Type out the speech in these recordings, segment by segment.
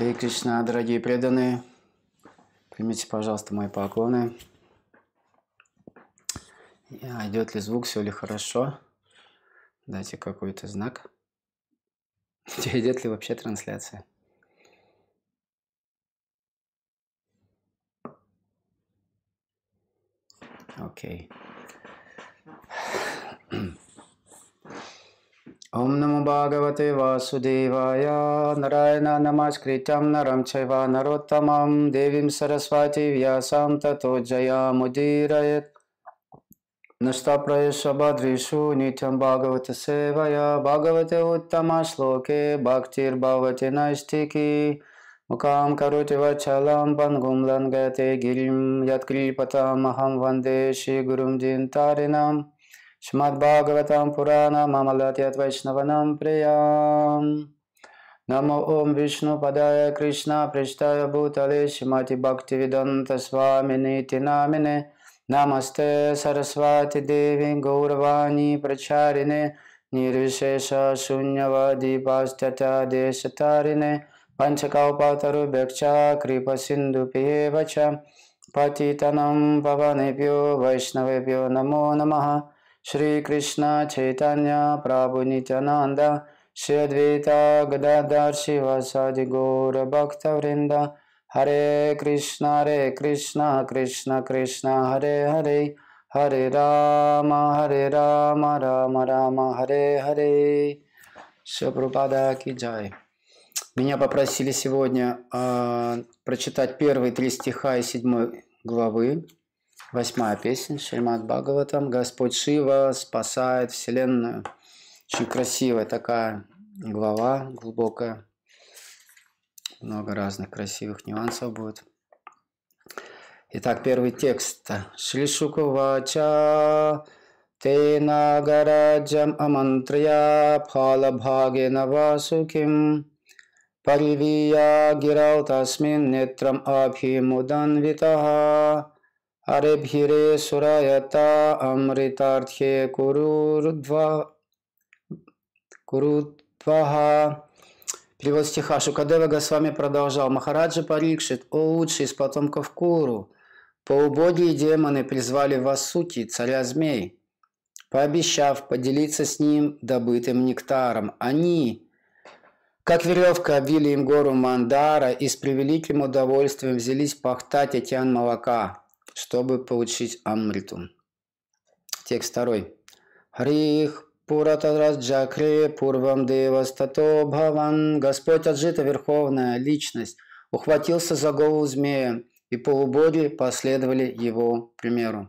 Харе Кришна, дорогие преданные, примите, пожалуйста, мои поклоны. Идет ли звук, все ли хорошо? Дайте какой-то знак. Идет ли вообще трансляция? Окей. Om ॐ नमो भागवते वासुदेवाय। नारायण नमस्कृत नरम चैव नरोत्तम। देवी सरस्वती व्यासां ततो जयामुदीरयत्। नष्टप्रयशभद्रिषु नित्यं भागवतसेवया भागवते उत्तम उत्तमश्लोके भक्तिर्भवति नैष्ठिकी। मुखां करोति वच्छलं पङ्गुं लङ्गते गिरिं। यत्कृपतामहं वंदे श्रीगुरुं जिन्तारिणम्। श्रीमद्भागवतं पुराणं ममलत्य वैष्णवनां प्रिया नमो ॐ विष्णुपदाय कृष्णपृष्ठाय भूतले श्रीमति भक्तिविदन्तस्वामिनीतिनामिने नमस्ते सरस्वाति गौरवाणी प्रचारिणे। निर्विशेष शून्यवा दीपास्ततारिणे पञ्चकौपातरुभ्यक्षा कृपसिन्धुभि च। पतितनं पवनेभ्यो वैष्णवेभ्यो नमो नमः। Shri Krishna Chaitanya Prabhu Nityananda Shri Advaita Gadadhar Shivasadi Gaura Bhakta Vrinda Hare Krishna Hare Krishna Krishna Krishna Hare Hare Hare Rama Hare Rama Rama Rama Hare Hare Шапрупада Ки Джай. Меня попросили сегодня э, прочитать первые три стиха из седьмой главы Восьмая песня Шримад Бхагаватам. Господь Шива спасает Вселенную. Очень красивая такая глава, глубокая. Много разных красивых нюансов будет. Итак, первый текст. Шри Шукувача Тенагараджам Амантрия Пхалабхагена Васуким Паривия Гирау Тасмин Нетрам Абхимуданвитаха Аребхире Сураята Амритартхе Курурдва Курудваха Перевод стиха Шукадева Госвами продолжал. Махараджа Парикшит, о лучший из потомков Куру, полубоги и демоны призвали Васути, царя змей, пообещав поделиться с ним добытым нектаром. Они, как веревка, обвили им гору Мандара и с превеликим удовольствием взялись пахтать океан молока чтобы получить Амриту. Текст второй. Harih purastaj jagrhe purvam devas tato 'bhavan. Господь Аджита, Верховная Личность, ухватился за голову змея, и полубоги последовали его примеру.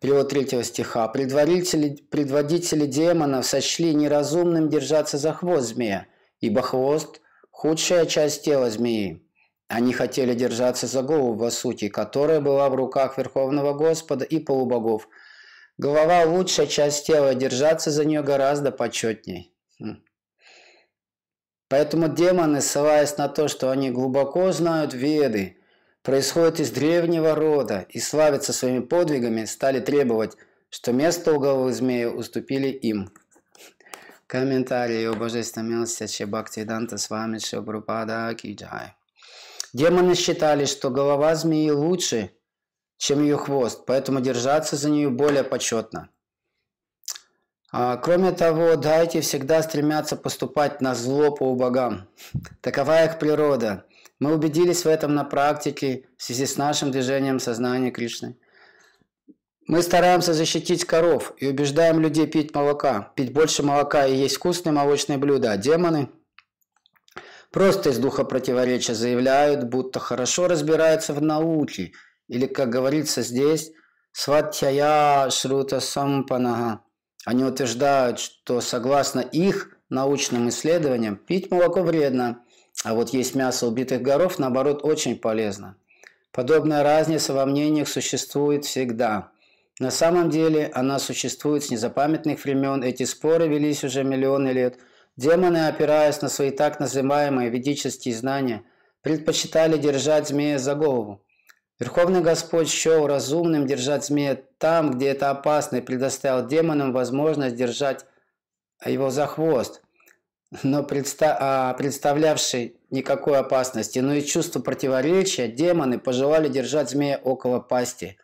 Перевод третьего стиха. Предводители, предводители демонов сочли неразумным держаться за хвост змея, ибо хвост – худшая часть тела змеи. Они хотели держаться за голову Васути, которая была в руках Верховного Господа и полубогов. Голова – лучшая часть тела, держаться за нее гораздо почетней. Хм. Поэтому демоны, ссылаясь на то, что они глубоко знают веды, происходят из древнего рода и славятся своими подвигами, стали требовать, что место у головы змея уступили им. Комментарии о божественной милости Бхакти Данта с вами Шилпрупада Киджай. Демоны считали, что голова змеи лучше, чем ее хвост, поэтому держаться за нее более почетно. А, кроме того, дайте всегда стремятся поступать на зло по богам. Такова их природа. Мы убедились в этом на практике в связи с нашим движением сознания Кришны. Мы стараемся защитить коров и убеждаем людей пить молока, пить больше молока и есть вкусные молочные блюда. А демоны Просто из духа противоречия заявляют, будто хорошо разбираются в науке, или, как говорится здесь, сватьяя шрута сампанага. Они утверждают, что согласно их научным исследованиям пить молоко вредно, а вот есть мясо убитых горов, наоборот, очень полезно. Подобная разница во мнениях существует всегда. На самом деле она существует с незапамятных времен, эти споры велись уже миллионы лет – Демоны, опираясь на свои так называемые ведические знания, предпочитали держать змея за голову. Верховный Господь счел разумным держать змея там, где это опасно, и предоставил демонам возможность держать его за хвост. но предста а, представлявший никакой опасности, но и чувство противоречия, демоны пожелали держать змея около пасти.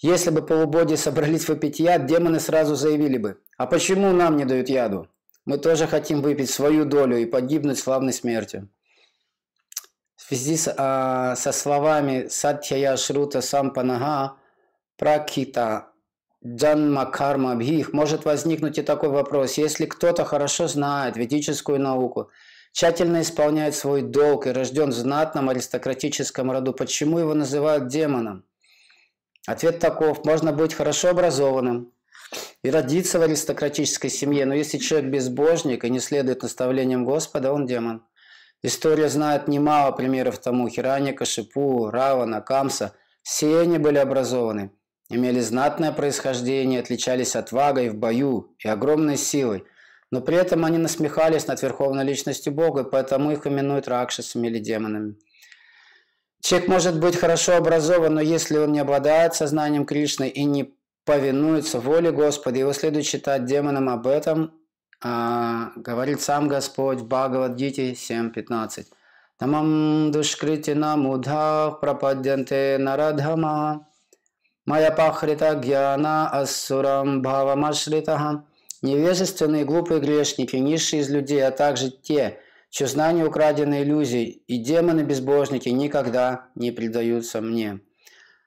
Если бы полубоги собрались выпить яд, демоны сразу заявили бы, а почему нам не дают яду? Мы тоже хотим выпить свою долю и погибнуть славной смертью. В связи с, а, со словами Сатьяя Шрута Сампанага Пракита Джанма Карма Бхих может возникнуть и такой вопрос. Если кто-то хорошо знает ведическую науку, тщательно исполняет свой долг и рожден в знатном аристократическом роду, почему его называют демоном? Ответ таков. Можно быть хорошо образованным, и родиться в аристократической семье, но если человек безбожник и не следует наставлениям Господа, он демон. История знает немало примеров тому. Хираника, Шипу, Равана, Камса. Все они были образованы, имели знатное происхождение, отличались отвагой в бою и огромной силой. Но при этом они насмехались над верховной личностью Бога, поэтому их именуют ракшасами или демонами. Человек может быть хорошо образован, но если он не обладает сознанием Кришны и не повинуется воле Господа, его следует считать демоном об этом, а, говорит сам Господь в Бхагавадгите 7.15. Тамам душкрити намудхах пропадянте нарадхама Моя пахрита гьяна ассурам бхавамашритаха Невежественные глупые грешники, низшие из людей, а также те, чье знание украдено иллюзий, и демоны-безбожники никогда не предаются мне.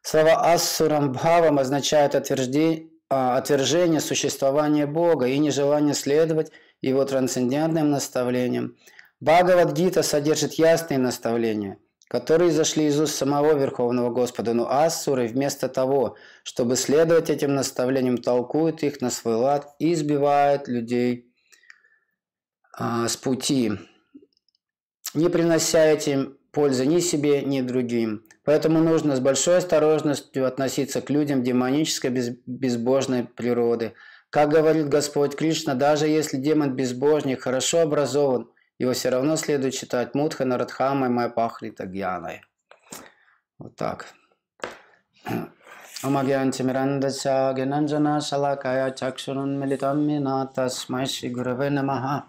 Слова «ассурам бхавам» означают а, отвержение существования Бога и нежелание следовать его трансцендентным наставлениям. Бхагавадгита содержит ясные наставления, которые зашли из уст самого Верховного Господа, но ассуры вместо того, чтобы следовать этим наставлениям, толкуют их на свой лад и избивают людей а, с пути, не принося этим пользы ни себе, ни другим. Поэтому нужно с большой осторожностью относиться к людям демонической безбожной природы. Как говорит Господь Кришна, даже если демон безбожник хорошо образован, его все равно следует считать Мудха Нарадхамой Майпахрита Гьяной. Вот так. Амагьянти Мирандача Генанджана Шалакая Чакшурун Милитам Минатасмай Шри Гураве Намаха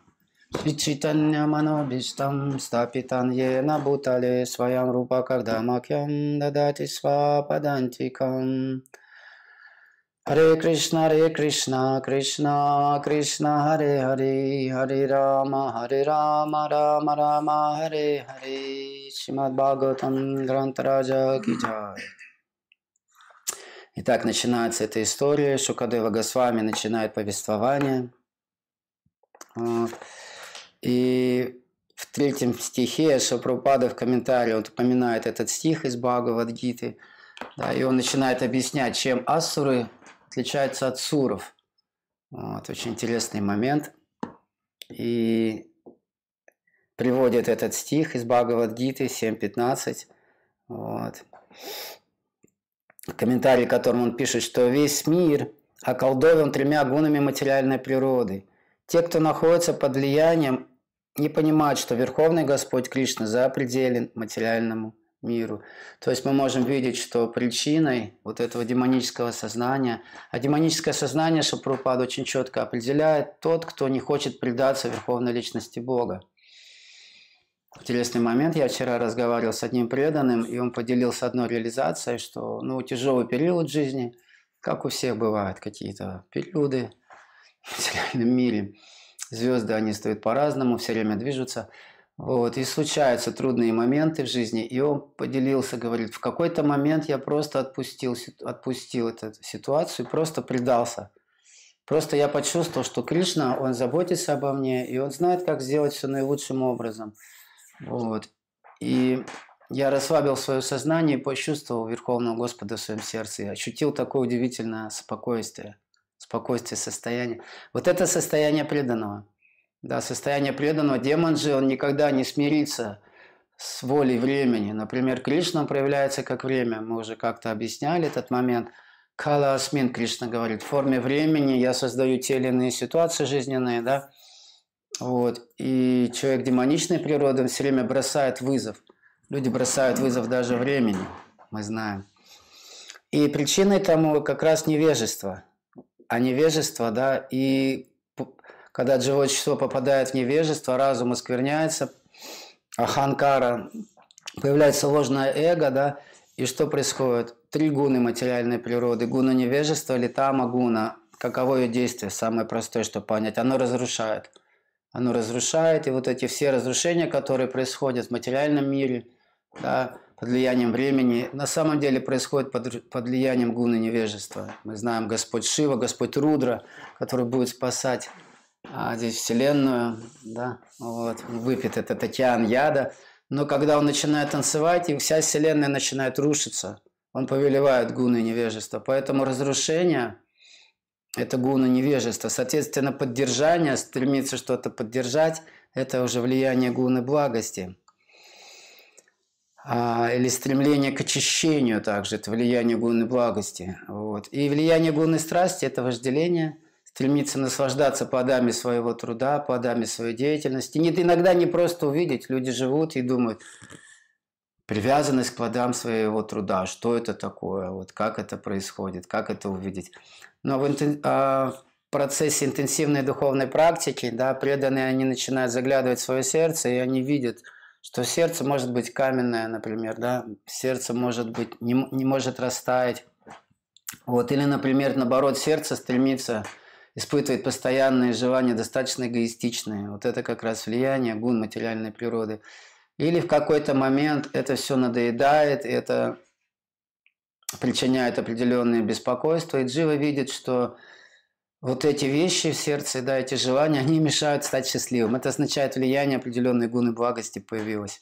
Читаньяманобистам стапитан ена бутале своям рупа когда макьям дадати свападантикам. Харе Кришна, Харе Кришна, Кришна, Кришна, Харе Харе, Харе Рама, Харе Рама, Рама Рама, Харе Харе, Шимад Бхагаватам, Грантараджа Киджай. Итак, начинается эта история. Шукадева Госвами начинает повествование. Вот. И в третьем стихе Шапрупада в комментарии он упоминает этот стих из Бхагавадгиты, да, и он начинает объяснять, чем асуры отличаются от суров. Вот, очень интересный момент. И приводит этот стих из Бхагавадгиты 7.15. Вот. Комментарий, которым он пишет, что весь мир околдован тремя гунами материальной природы. Те, кто находится под влиянием не понимают, что Верховный Господь Кришна запределен материальному миру. То есть мы можем видеть, что причиной вот этого демонического сознания, а демоническое сознание Шапрупад очень четко определяет тот, кто не хочет предаться Верховной Личности Бога. Интересный момент. Я вчера разговаривал с одним преданным, и он поделился одной реализацией, что ну, тяжелый период жизни, как у всех бывают какие-то периоды в материальном мире – Звезды, они стоят по-разному, все время движутся. Вот, и случаются трудные моменты в жизни, и он поделился, говорит, в какой-то момент я просто отпустил, отпустил эту ситуацию, просто предался. Просто я почувствовал, что Кришна, он заботится обо мне, и он знает, как сделать все наилучшим образом. Вот. И я расслабил свое сознание и почувствовал Верховного Господа в своем сердце. И ощутил такое удивительное спокойствие спокойствие, состояние. Вот это состояние преданного. Да, состояние преданного. Демон же, он никогда не смирится с волей времени. Например, Кришна проявляется как время. Мы уже как-то объясняли этот момент. Кала Асмин, Кришна говорит, в форме времени я создаю те или иные ситуации жизненные, да. Вот. И человек демоничной природы, он все время бросает вызов. Люди бросают вызов даже времени, мы знаем. И причиной тому как раз невежество – а невежество, да, и когда живое число попадает в невежество, разум оскверняется, аханкара, появляется ложное эго, да, и что происходит? Три гуны материальной природы. Гуна невежества, литама гуна. Каково ее действие? Самое простое, что понять. Оно разрушает. Оно разрушает, и вот эти все разрушения, которые происходят в материальном мире, да, под влиянием времени, на самом деле происходят под, под влиянием гуны невежества. Мы знаем Господь Шива, Господь Рудра, который будет спасать а, здесь Вселенную, да, вот, выпит этот океан яда. Но когда он начинает танцевать, и вся Вселенная начинает рушиться, он повелевает гуны невежества. Поэтому разрушение – это гуна невежества. Соответственно, поддержание, стремиться что-то поддержать – это уже влияние гуны благости. А, или стремление к очищению также – это влияние гуны благости. Вот. И влияние гуны страсти – это вожделение – стремиться наслаждаться плодами своего труда, плодами своей деятельности. Не, иногда не просто увидеть, люди живут и думают, привязанность к плодам своего труда, что это такое, вот как это происходит, как это увидеть. Но в, а, в процессе интенсивной духовной практики, да, преданные, они начинают заглядывать в свое сердце, и они видят, что сердце может быть каменное, например, да, сердце может быть, не, не может растаять. Вот, или, например, наоборот, сердце стремится испытывает постоянные желания, достаточно эгоистичные. Вот это как раз влияние гун материальной природы. Или в какой-то момент это все надоедает, это причиняет определенные беспокойства, и Джива видит, что вот эти вещи в сердце, да, эти желания, они мешают стать счастливым. Это означает влияние определенной гуны благости появилось.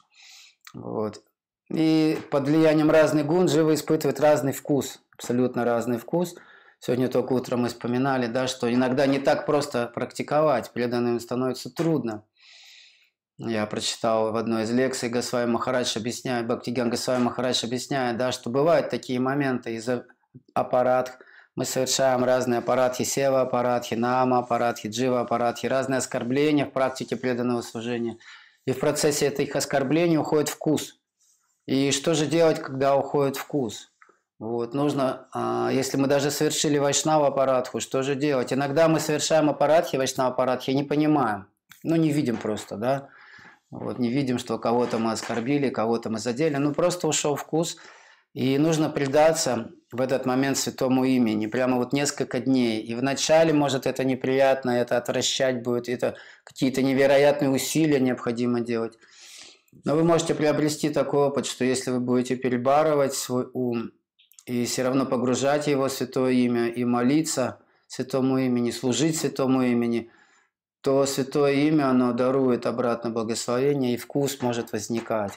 Вот. И под влиянием разных гун Джива испытывает разный вкус, абсолютно разный вкус – Сегодня только утром мы вспоминали, да, что иногда не так просто практиковать, преданным становится трудно. Я прочитал в одной из лекций Госвами Махарадж объясняет, Бхактиган Госвами Махарадж объясняет, да, что бывают такие моменты из-за аппарат, мы совершаем разные аппаратхи, сева аппаратхи, нама аппаратхи, джива аппаратхи, разные оскорбления в практике преданного служения. И в процессе этих оскорблений уходит вкус. И что же делать, когда уходит вкус? Вот, нужно, а, если мы даже совершили вайшнава аппаратху, что же делать? Иногда мы совершаем аппаратхи, вайшнава аппаратхи, не понимаем, ну не видим просто, да, вот, не видим, что кого-то мы оскорбили, кого-то мы задели, ну просто ушел вкус, и нужно предаться в этот момент святому имени, прямо вот несколько дней. И вначале, может, это неприятно, это отвращать будет, это какие-то невероятные усилия необходимо делать. Но вы можете приобрести такой опыт, что если вы будете перебарывать свой ум, и все равно погружать его в святое имя и молиться святому имени, служить святому имени, то святое имя, оно дарует обратно благословение, и вкус может возникать.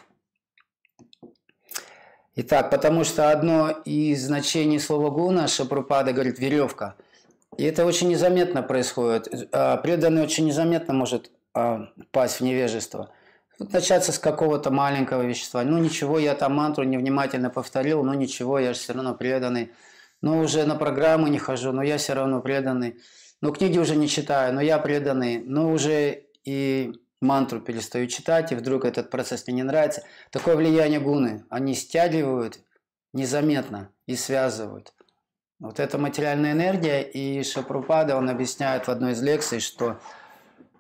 Итак, потому что одно из значений слова гуна, Шапрупада говорит, веревка. И это очень незаметно происходит. А, преданный очень незаметно может а, пасть в невежество – начаться с какого-то маленького вещества. Ну ничего, я там мантру невнимательно повторил, ну ничего, я же все равно преданный. Ну уже на программы не хожу, но я все равно преданный. Ну книги уже не читаю, но я преданный. Ну уже и мантру перестаю читать, и вдруг этот процесс мне не нравится. Такое влияние гуны. Они стягивают незаметно и связывают. Вот это материальная энергия, и Шапрупада, он объясняет в одной из лекций, что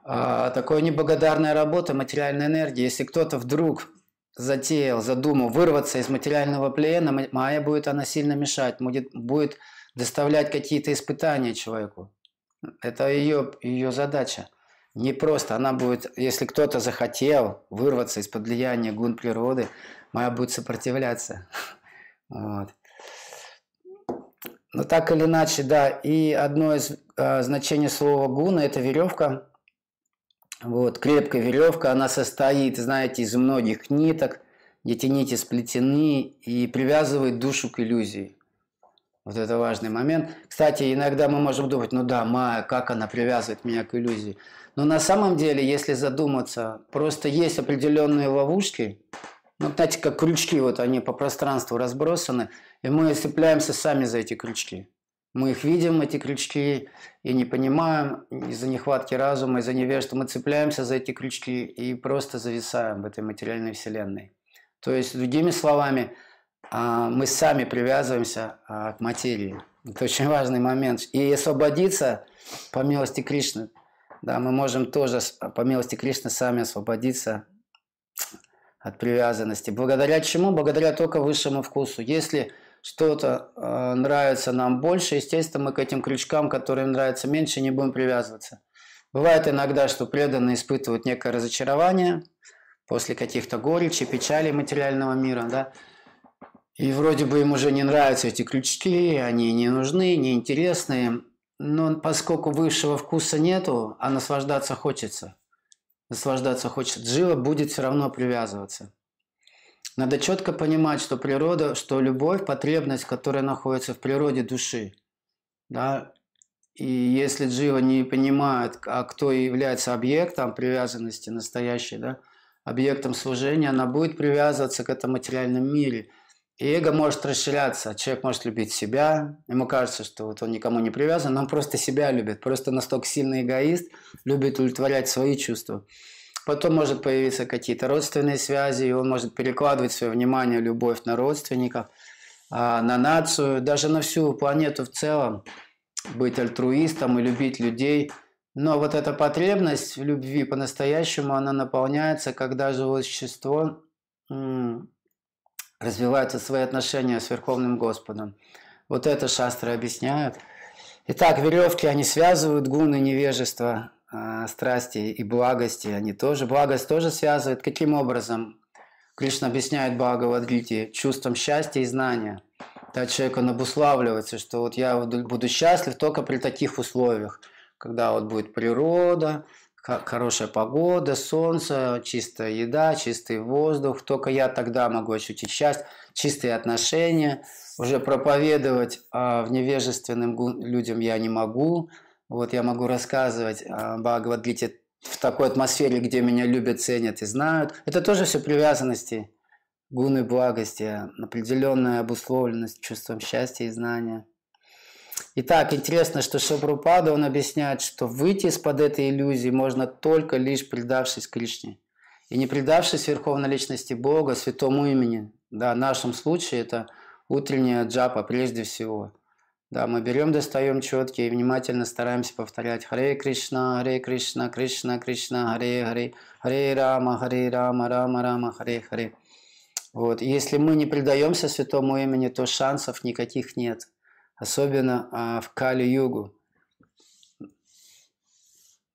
а, такое неблагодарная работа, материальная энергия. Если кто-то вдруг затеял, задумал вырваться из материального плена, майя будет она сильно мешать, будет, будет доставлять какие-то испытания человеку. Это ее, ее задача. Не просто, она будет, если кто-то захотел вырваться из-под влияния гун природы, майя будет сопротивляться. Вот. Но так или иначе, да, и одно из э, значений слова гуна – это веревка, вот, крепкая веревка, она состоит, знаете, из многих ниток, эти нити сплетены и привязывает душу к иллюзии. Вот это важный момент. Кстати, иногда мы можем думать, ну да, Майя, как она привязывает меня к иллюзии. Но на самом деле, если задуматься, просто есть определенные ловушки, ну, знаете, как крючки, вот они по пространству разбросаны, и мы цепляемся сами за эти крючки. Мы их видим, эти крючки, и не понимаем из-за нехватки разума, из-за невежества. Мы цепляемся за эти крючки и просто зависаем в этой материальной вселенной. То есть, другими словами, а, мы сами привязываемся а, к материи. Это очень важный момент. И освободиться, по милости Кришны, Да, мы можем тоже, по милости Кришны, сами освободиться от привязанности. Благодаря чему? Благодаря только высшему вкусу. Если что-то э, нравится нам больше, естественно, мы к этим крючкам, которые нравятся меньше, не будем привязываться. Бывает иногда, что преданные испытывают некое разочарование после каких-то горечи, печали материального мира, да, и вроде бы им уже не нравятся эти крючки, они не нужны, неинтересные, но поскольку высшего вкуса нету, а наслаждаться хочется, наслаждаться хочется, жила будет все равно привязываться. Надо четко понимать, что природа, что любовь, потребность, которая находится в природе души, да, и если Джива не понимает, а кто является объектом привязанности настоящей, да, объектом служения, она будет привязываться к этому материальном мире. И эго может расширяться. Человек может любить себя. Ему кажется, что вот он никому не привязан, но он просто себя любит. Просто настолько сильный эгоист, любит удовлетворять свои чувства. Потом может появиться какие-то родственные связи, и он может перекладывать свое внимание, любовь на родственников, а, на нацию, даже на всю планету в целом, быть альтруистом и любить людей. Но вот эта потребность в любви по-настоящему, она наполняется, когда живое существо развивает свои отношения с Верховным Господом. Вот это шастры объясняют. Итак, веревки, они связывают гуны невежества а, страсти и благости, они тоже, благость тоже связывает. Каким образом? Кришна объясняет Бхагавадгите чувством счастья и знания. Да, человек он обуславливается, что вот я буду счастлив только при таких условиях, когда вот будет природа, хорошая погода, солнце, чистая еда, чистый воздух, только я тогда могу ощутить счастье, чистые отношения. Уже проповедовать а, в невежественным людям я не могу, вот я могу рассказывать о Бхагавадгите в такой атмосфере, где меня любят, ценят и знают. Это тоже все привязанности, гуны благости, определенная обусловленность чувством счастья и знания. Итак, интересно, что Шапрупада, он объясняет, что выйти из-под этой иллюзии можно только лишь предавшись Кришне. И не предавшись Верховной Личности Бога, Святому Имени. Да, в нашем случае это утренняя джапа прежде всего – да, мы берем, достаем четкие и внимательно стараемся повторять Харе Кришна, Харе Кришна, Кришна Кришна, Харе Харе, Харе Рама, Харе Рама, Рама Рама, Харе Харе. Вот. если мы не предаемся святому имени, то шансов никаких нет. Особенно а, в Кали-югу.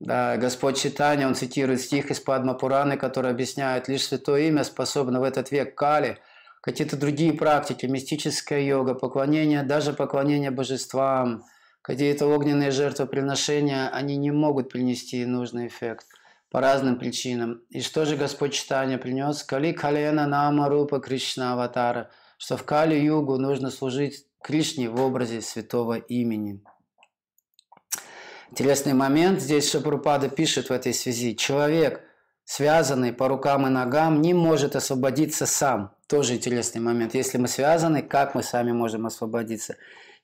Да, Господь Читания, он цитирует стих из Падма Пураны, который объясняет, лишь святое имя способно в этот век Кали – какие-то другие практики, мистическая йога, поклонение, даже поклонение божествам, какие-то огненные жертвоприношения, они не могут принести нужный эффект по разным причинам. И что же Господь читания принес? Кали Калена Нама Рупа Кришна Аватара, что в Кали-югу нужно служить Кришне в образе святого имени. Интересный момент, здесь Шапрупада пишет в этой связи. Человек, связанный по рукам и ногам, не может освободиться сам. Тоже интересный момент. Если мы связаны, как мы сами можем освободиться?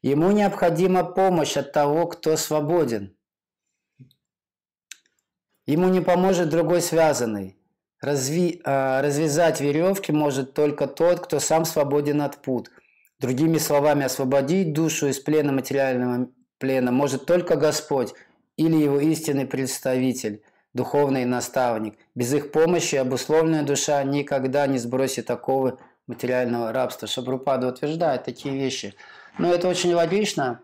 Ему необходима помощь от того, кто свободен. Ему не поможет другой связанный. Разви, э, развязать веревки может только тот, кто сам свободен от пут. Другими словами, освободить душу из плена материального плена может только Господь или его истинный представитель, духовный наставник. Без их помощи обусловленная душа никогда не сбросит оковы материального рабства. Шабрупада утверждает такие вещи. Но это очень логично.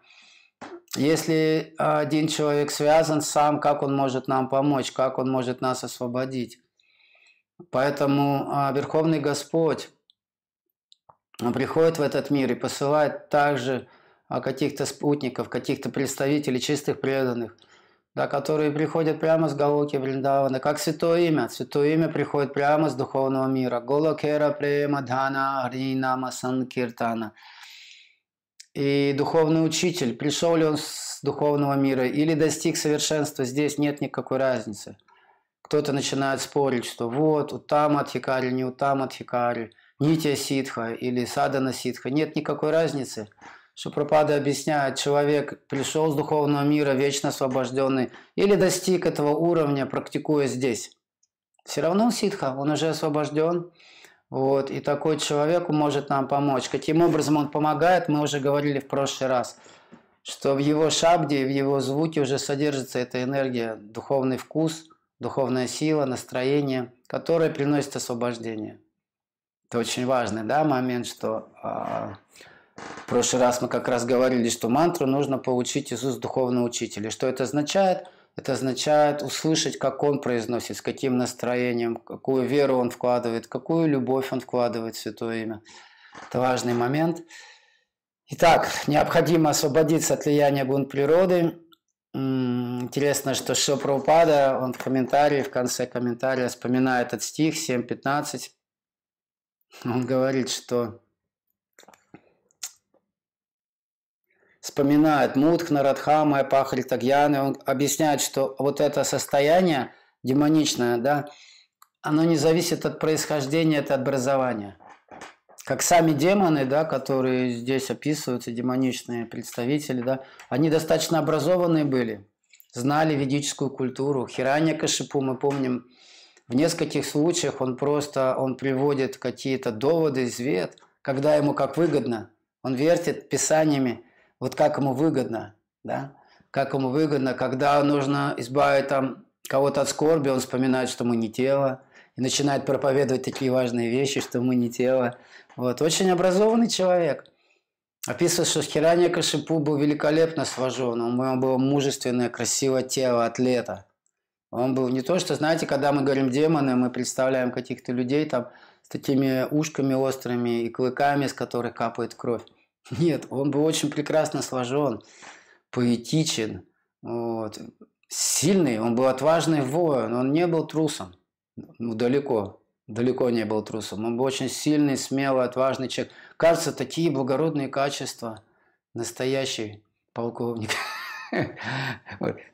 Если один человек связан сам, как он может нам помочь, как он может нас освободить? Поэтому а, Верховный Господь приходит в этот мир и посылает также а, каких-то спутников, каких-то представителей чистых преданных – да, которые приходят прямо с Галоки Вриндавана, как святое имя. Святое имя приходит прямо с духовного мира. Голокера према дхана хринама санкиртана. И духовный учитель, пришел ли он с духовного мира или достиг совершенства, здесь нет никакой разницы. Кто-то начинает спорить, что вот, Утама Тхикари, не Утама Тхикари, Нитя Ситха или Садана Ситха. Нет никакой разницы. Шупрапада объясняет, человек пришел с духовного мира, вечно освобожденный, или достиг этого уровня, практикуя здесь. Все равно он ситха, он уже освобожден. Вот, и такой человек может нам помочь. Каким образом он помогает, мы уже говорили в прошлый раз. что в его шабде, в его звуке уже содержится эта энергия, духовный вкус, духовная сила, настроение, которое приносит освобождение. Это очень важный да, момент, что а, в прошлый раз мы как раз говорили, что мантру нужно получить из уст духовного учителя. Что это означает? Это означает услышать, как он произносит, с каким настроением, какую веру он вкладывает, какую любовь он вкладывает в Святое Имя. Это важный момент. Итак, необходимо освободиться от влияния гун природы. Интересно, что Шилпраупада, он в комментарии, в конце комментария вспоминает этот стих 7.15. Он говорит, что вспоминает Мудхна, Радхама, Пахари Тагьяны. Он объясняет, что вот это состояние демоничное, да, оно не зависит от происхождения, от образования – как сами демоны, да, которые здесь описываются, демоничные представители, да, они достаточно образованные были, знали ведическую культуру. Хиранья Кашипу, мы помним, в нескольких случаях он просто, он приводит какие-то доводы, извет, когда ему как выгодно. Он вертит писаниями, вот как ему выгодно, да, как ему выгодно, когда нужно избавить там кого-то от скорби, он вспоминает, что мы не тело, и начинает проповедовать такие важные вещи, что мы не тело. Вот. Очень образованный человек. Описывает, что Хирания Кашипу был великолепно сложен. У него было мужественное, красивое тело атлета. Он был не то, что, знаете, когда мы говорим демоны, мы представляем каких-то людей там с такими ушками острыми и клыками, с которых капает кровь. Нет, он был очень прекрасно сложен, поэтичен, вот. сильный, он был отважный воин, он не был трусом, ну, далеко далеко не был трусом. Он был очень сильный, смелый, отважный человек. Кажется, такие благородные качества. Настоящий полковник.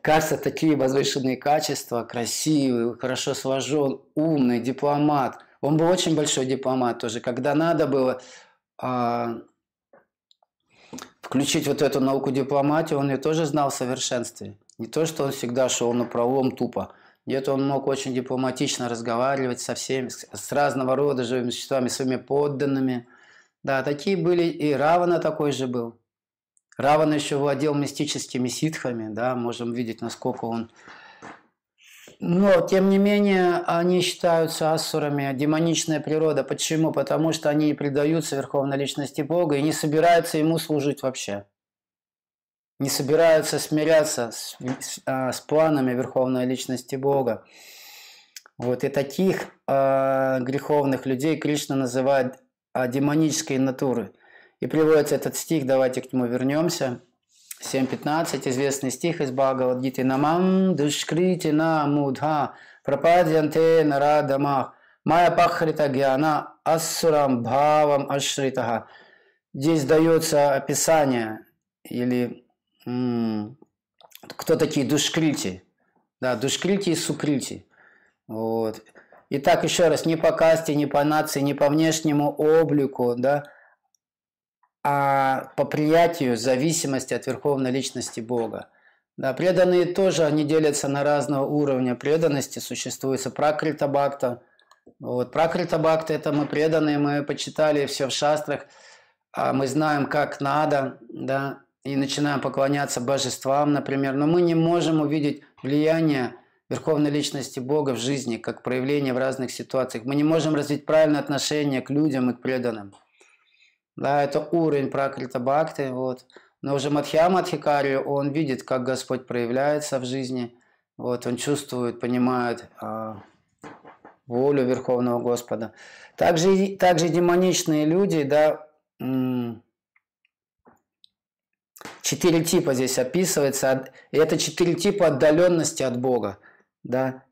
Кажется, такие возвышенные качества, красивый, хорошо сложен, умный, дипломат. Он был очень большой дипломат тоже. Когда надо было а, включить вот эту науку дипломатии, он ее тоже знал в совершенстве. Не то, что он всегда шел на пролом тупо, где-то он мог очень дипломатично разговаривать со всеми, с разного рода живыми существами, своими подданными. Да, такие были, и Равана такой же был. Равана еще владел мистическими ситхами, да, можем видеть, насколько он... Но, тем не менее, они считаются ассурами, демоничная природа. Почему? Потому что они предаются Верховной Личности Бога и не собираются Ему служить вообще не собираются смиряться с, с, а, с планами Верховной Личности Бога. Вот, и таких э, греховных людей Кришна называет э, демонической натуры. И приводится этот стих, давайте к нему вернемся. 7.15, известный стих из Бхагавадгиты. Намам душкрити на мудха прападьянте нарадамах майя пахрита гьяна ассурам бхавам ашритаха. Здесь дается описание или кто такие душкрити? Да, душкрити и сукрити. Вот. Итак, еще раз, не по касте, не по нации, не по внешнему облику, да, а по приятию зависимости от верховной личности Бога. Да, преданные тоже, они делятся на разного уровня преданности. Существует пракрита бхакта. Вот, пракрита бхакта – это мы преданные, мы почитали все в шастрах, а мы знаем, как надо, да, и начинаем поклоняться божествам, например, но мы не можем увидеть влияние Верховной Личности Бога в жизни, как проявление в разных ситуациях. Мы не можем развить правильное отношение к людям и к преданным. Да, это уровень пракрита бхакти, вот. Но уже Мадхьяма Адхикари, он видит, как Господь проявляется в жизни, вот, он чувствует, понимает а, волю Верховного Господа. Также, также демоничные люди, да, Четыре типа здесь описывается, и это четыре типа отдаленности от Бога. Да?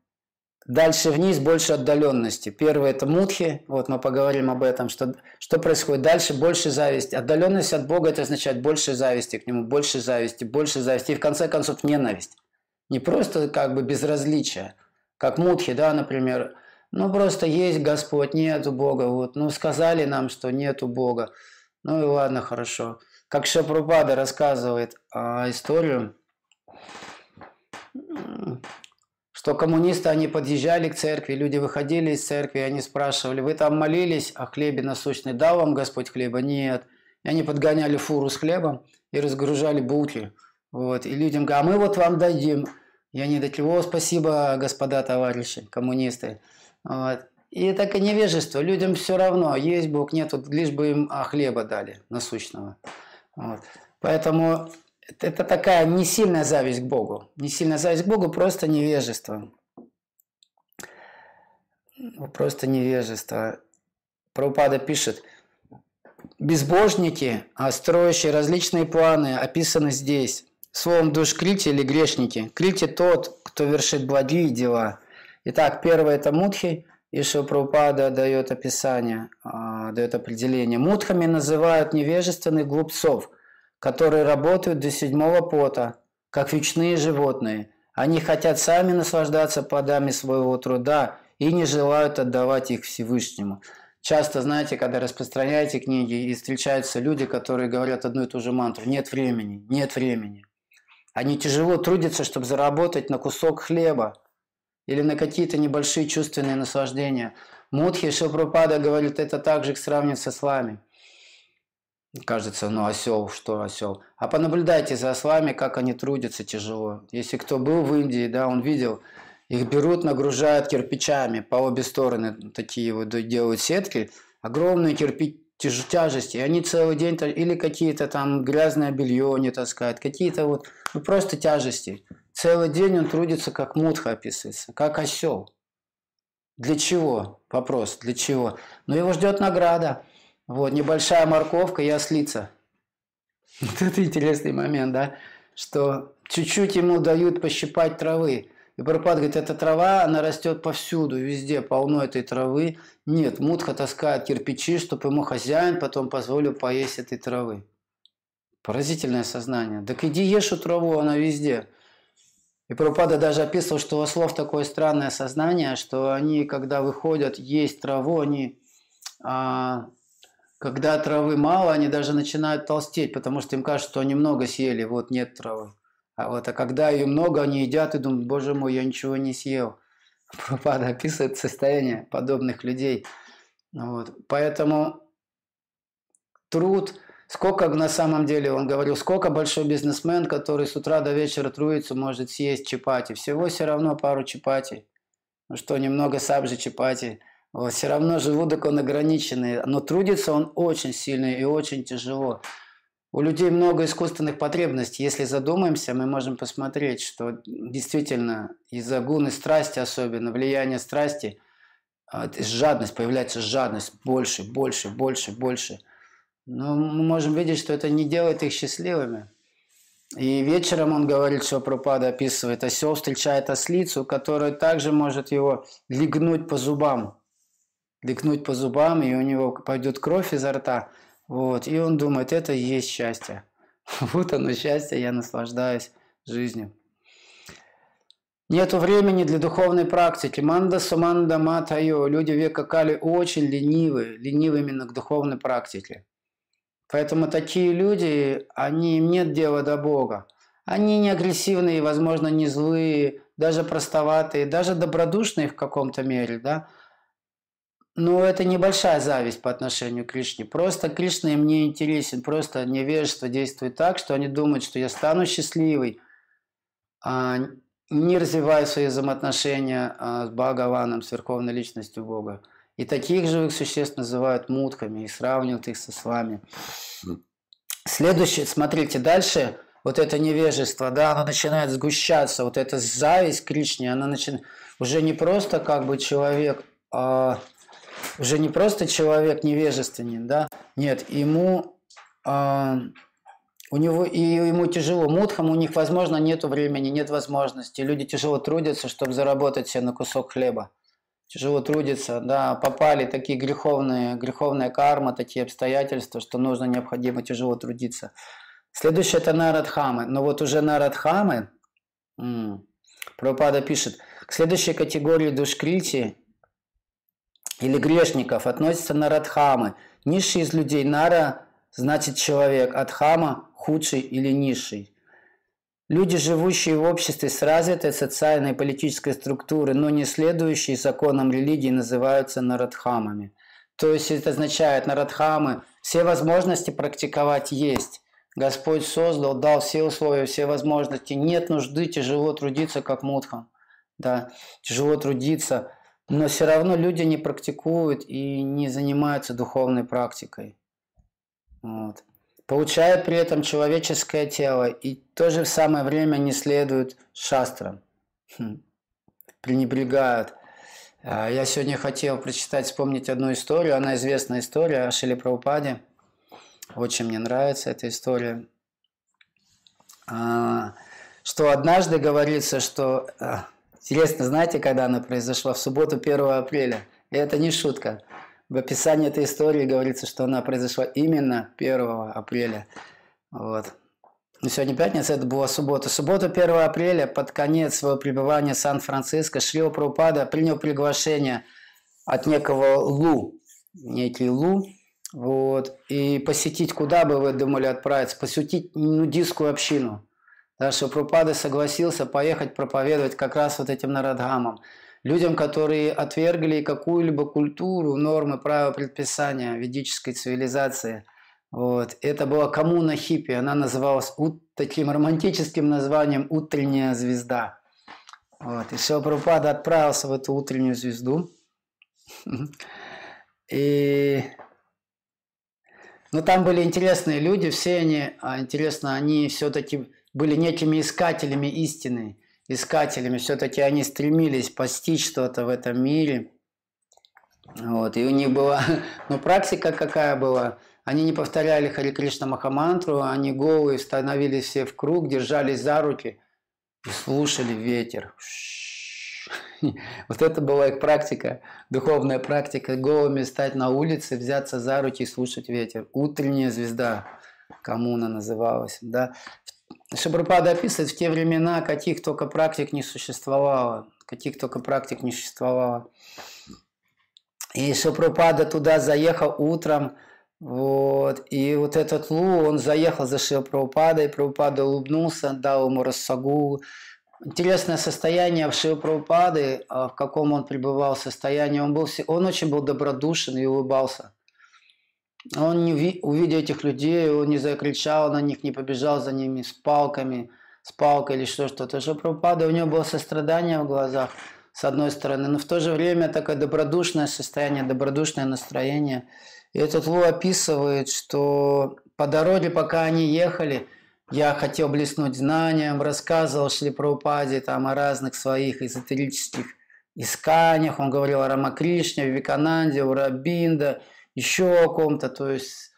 Дальше вниз больше отдаленности. Первый это мудхи, вот мы поговорим об этом, что, что происходит. Дальше больше зависти. Отдаленность от Бога это означает больше зависти к Нему, больше зависти, больше зависти и в конце концов ненависть. Не просто как бы безразличие, как мудхи, да, например, ну просто есть Господь, нету Бога, вот, ну сказали нам, что нету Бога, ну и ладно, хорошо. Как Шапрупада рассказывает а, историю, что коммунисты, они подъезжали к церкви, люди выходили из церкви, они спрашивали, вы там молились о хлебе насущный, дал вам Господь хлеба? Нет. И они подгоняли фуру с хлебом, и разгружали булки. Вот, и людям говорят, а мы вот вам дадим. Я не такие, о, спасибо, господа товарищи, коммунисты. Вот. И это невежество. Людям все равно, есть Бог, нет, вот, лишь бы им а, хлеба дали насущного. Вот. Поэтому это такая не сильная зависть к Богу. Не сильная зависть к Богу, просто невежество. Просто невежество. Прабхупада пишет, безбожники, а строящие различные планы, описаны здесь. Словом душ крити или грешники. Крити тот, кто вершит благие дела. Итак, первое это мудхи, и Шилпрупада дает описание, а, дает определение. Мудхами называют невежественных глупцов, которые работают до седьмого пота, как вечные животные. Они хотят сами наслаждаться плодами своего труда и не желают отдавать их Всевышнему. Часто, знаете, когда распространяете книги и встречаются люди, которые говорят одну и ту же мантру «нет времени, нет времени». Они тяжело трудятся, чтобы заработать на кусок хлеба или на какие-то небольшие чувственные наслаждения. Мудхи Шилпрапада говорит, это также сравнивать со слами. Кажется, ну осел, что осел. А понаблюдайте за ослами, как они трудятся тяжело. Если кто был в Индии, да, он видел, их берут, нагружают кирпичами по обе стороны, такие вот делают сетки, огромные кирпичи, тяжести, и они целый день, или какие-то там грязное белье не таскают, какие-то вот, ну просто тяжести. Целый день он трудится, как мутха описывается, как осел. Для чего? Вопрос, для чего? Но его ждет награда. Вот, небольшая морковка и ослица. Вот это интересный момент, да? Что чуть-чуть ему дают пощипать травы. И Прабхупад говорит, эта трава, она растет повсюду, везде полно этой травы. Нет, мутха таскает кирпичи, чтобы ему хозяин потом позволил поесть этой травы. Поразительное сознание. Так иди ешь эту траву, она везде. И Прабхупада даже описывал, что у ослов такое странное сознание, что они, когда выходят есть траву, они, а, когда травы мало, они даже начинают толстеть, потому что им кажется, что они много съели, вот нет травы. А вот, а когда ее много, они едят и думают, боже мой, я ничего не съел. Пропада описывает состояние подобных людей. Вот. Поэтому труд, сколько на самом деле, он говорил, сколько большой бизнесмен, который с утра до вечера трудится, может съесть чапати. Всего все равно пару чапати. Ну что, немного сабжи чапати. Вот, все равно желудок он ограниченный, но трудится он очень сильно и очень тяжело. У людей много искусственных потребностей. Если задумаемся, мы можем посмотреть, что действительно из-за гуны страсти, особенно влияние страсти, а, жадность, появляется жадность больше, больше, больше, больше. Но мы можем видеть, что это не делает их счастливыми. И вечером он говорит, что Пропада описывает, осел встречает ослицу, которая также может его легнуть по зубам. Легнуть по зубам, и у него пойдет кровь изо рта – вот, и он думает, это и есть счастье. Вот оно счастье, я наслаждаюсь жизнью. Нету времени для духовной практики. Манда суманда матайо. Люди века Кали очень ленивы, ленивы именно к духовной практике. Поэтому такие люди, они, им нет дела до Бога. Они не агрессивные, возможно, не злые, даже простоватые, даже добродушные в каком-то мере, да. Ну, это небольшая зависть по отношению к Кришне. Просто Кришна им не интересен, просто невежество действует так, что они думают, что я стану счастливой, а не развивая свои взаимоотношения а, с Бхагаваном, с Верховной Личностью Бога. И таких живых существ называют мутками и сравнивают их со слами. Следующее, смотрите, дальше. Вот это невежество, да, оно начинает сгущаться, вот эта зависть Кришне, она начинает уже не просто как бы человек, а уже не просто человек невежественен, да, нет, ему, э, у него, и ему тяжело, мудхам у них, возможно, нет времени, нет возможности, люди тяжело трудятся, чтобы заработать себе на кусок хлеба, тяжело трудятся, да, попали такие греховные, греховная карма, такие обстоятельства, что нужно необходимо тяжело трудиться. Следующее это Нарадхамы, но вот уже Нарадхамы, Прабхупада пишет, к следующей категории душкрити или грешников относятся нарадхамы. Низший из людей нара значит человек, адхама – худший или низший. Люди, живущие в обществе с развитой социальной и политической структурой, но не следующие законам религии, называются нарадхамами. То есть это означает, нарадхамы, все возможности практиковать есть, Господь создал, дал все условия, все возможности. Нет нужды тяжело трудиться, как мудхам. Да, тяжело трудиться, но все равно люди не практикуют и не занимаются духовной практикой. Вот. Получают при этом человеческое тело и в то же самое время не следуют шастрам. Хм. Пренебрегают. А, я сегодня хотел прочитать, вспомнить одну историю. Она известная история о Шиле Прабхупаде. Очень мне нравится эта история. А, что однажды говорится, что... А, интересно, знаете, когда она произошла? В субботу 1 апреля. И это не шутка. В описании этой истории говорится, что она произошла именно 1 апреля. Вот. Но сегодня пятница, это была суббота. Суббота 1 апреля, под конец своего пребывания в Сан-Франциско, Шрила Прабхупада принял приглашение от некого Лу, некий Лу, вот. И посетить, куда бы вы думали отправиться? Посетить нудистскую общину. Да, что Пропада согласился поехать проповедовать как раз вот этим народгамам. Людям, которые отвергли какую-либо культуру, нормы, правила, предписания ведической цивилизации. Вот. Это была коммуна хиппи. Она называлась таким романтическим названием «Утренняя звезда». Вот. И Шилапрапада отправился в эту утреннюю звезду. И но там были интересные люди, все они, а, интересно, они все-таки были некими искателями истины, искателями, все-таки они стремились постичь что-то в этом мире. Вот, и у них была, ну, практика какая была, они не повторяли Хари Кришна Махамантру, они голые становились все в круг, держались за руки и слушали ветер. Вот это была их практика, духовная практика, голыми стать на улице, взяться за руки и слушать ветер. Утренняя звезда, коммуна называлась. Да? Шабрупада описывает в те времена, каких только практик не существовало, каких только практик не существовало. И Шабрупада туда заехал утром, вот, и вот этот Лу, он заехал за Шилпрабхупадой, Прабхупада улыбнулся, дал ему рассагу, интересное состояние в Шилпрабхупады, а, в каком он пребывал состоянии. Он, был, он очень был добродушен и улыбался. Он, не, увидя этих людей, он не закричал на них, не побежал за ними с палками, с палкой или что-то. Шилпрабхупада, у него было сострадание в глазах, с одной стороны, но в то же время такое добродушное состояние, добродушное настроение. И этот Лу описывает, что по дороге, пока они ехали – я хотел блеснуть знанием, рассказывал Шли Прабхупаде там о разных своих эзотерических исканиях. Он говорил о Рамакришне, Вивекананде, о Рабинда, еще о ком-то. То есть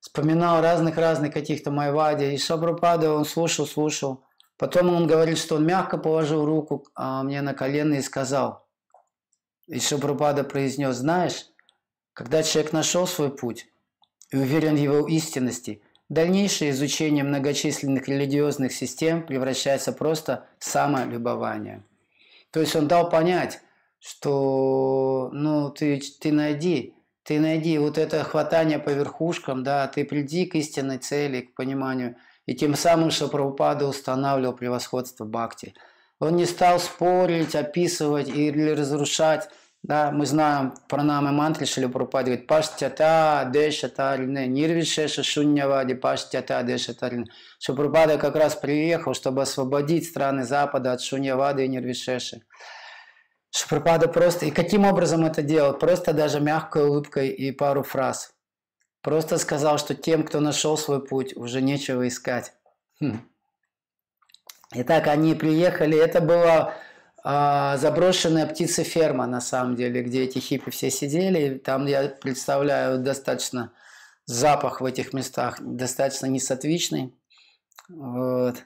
вспоминал разных-разных каких-то Майвади. И Шабрупада он слушал, слушал. Потом он говорит, что он мягко положил руку а, мне на колено и сказал. И Шабрупада произнес, знаешь, когда человек нашел свой путь и уверен в его истинности – Дальнейшее изучение многочисленных религиозных систем превращается просто в самолюбование. То есть он дал понять, что ну, ты, ты найди, ты найди вот это хватание по верхушкам, да, ты приди к истинной цели, к пониманию. И тем самым Шапрабхупада устанавливал превосходство Бхакти. Он не стал спорить, описывать или разрушать да, мы знаем про пранамы мантри Шили Прабхупада говорит паштята дешатарне, нирвишеша шуннявади паштята дешатарне. Что Прабхупада как раз приехал, чтобы освободить страны Запада от шуньявады и нирвишеши. Шапрапада просто... И каким образом это делал? Просто даже мягкой улыбкой и пару фраз. Просто сказал, что тем, кто нашел свой путь, уже нечего искать. Хм. Итак, они приехали. Это было а, заброшенная птицеферма, на самом деле, где эти хиппи все сидели. Там я представляю достаточно запах в этих местах, достаточно несатвичный. Вот.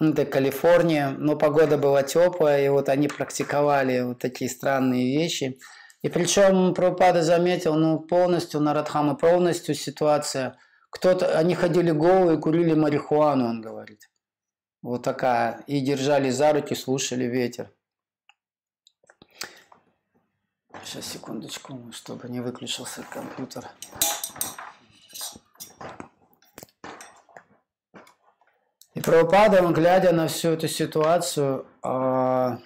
Это Калифорния, но погода была теплая, и вот они практиковали вот такие странные вещи. И причем Прабхупада заметил, ну, полностью на Радхамы, полностью ситуация. Кто-то, они ходили голые, курили марихуану, он говорит. Вот такая. И держали за руки, слушали ветер. Сейчас, секундочку, чтобы не выключился компьютер. И Прабхупада, он, глядя на всю эту ситуацию, а,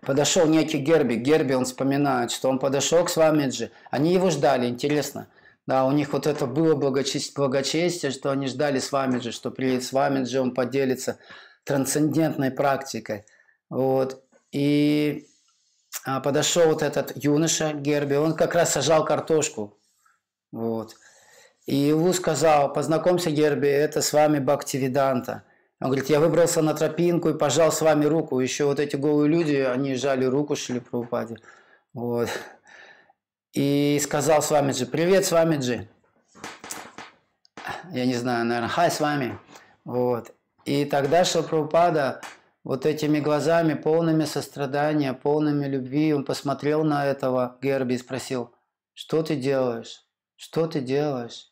подошел некий Герби. Герби, он вспоминает, что он подошел к Свамиджи. Они его ждали, интересно. Да, у них вот это было благочестие, благочестие, что они ждали с вами же, что приедет с вами же, он поделится трансцендентной практикой. Вот. И а, подошел вот этот юноша Герби, он как раз сажал картошку. Вот. И Илу сказал, познакомься, Герби, это с вами Бхактивиданта. Он говорит, я выбрался на тропинку и пожал с вами руку. Еще вот эти голые люди, они жали руку Шили Прабхупаде. Вот. И сказал с вами же, привет, с вами Джи. Я не знаю, наверное, хай с вами. Вот. И тогда Шилпрабхупада вот этими глазами, полными сострадания, полными любви, он посмотрел на этого Герби и спросил, что ты делаешь? Что ты делаешь?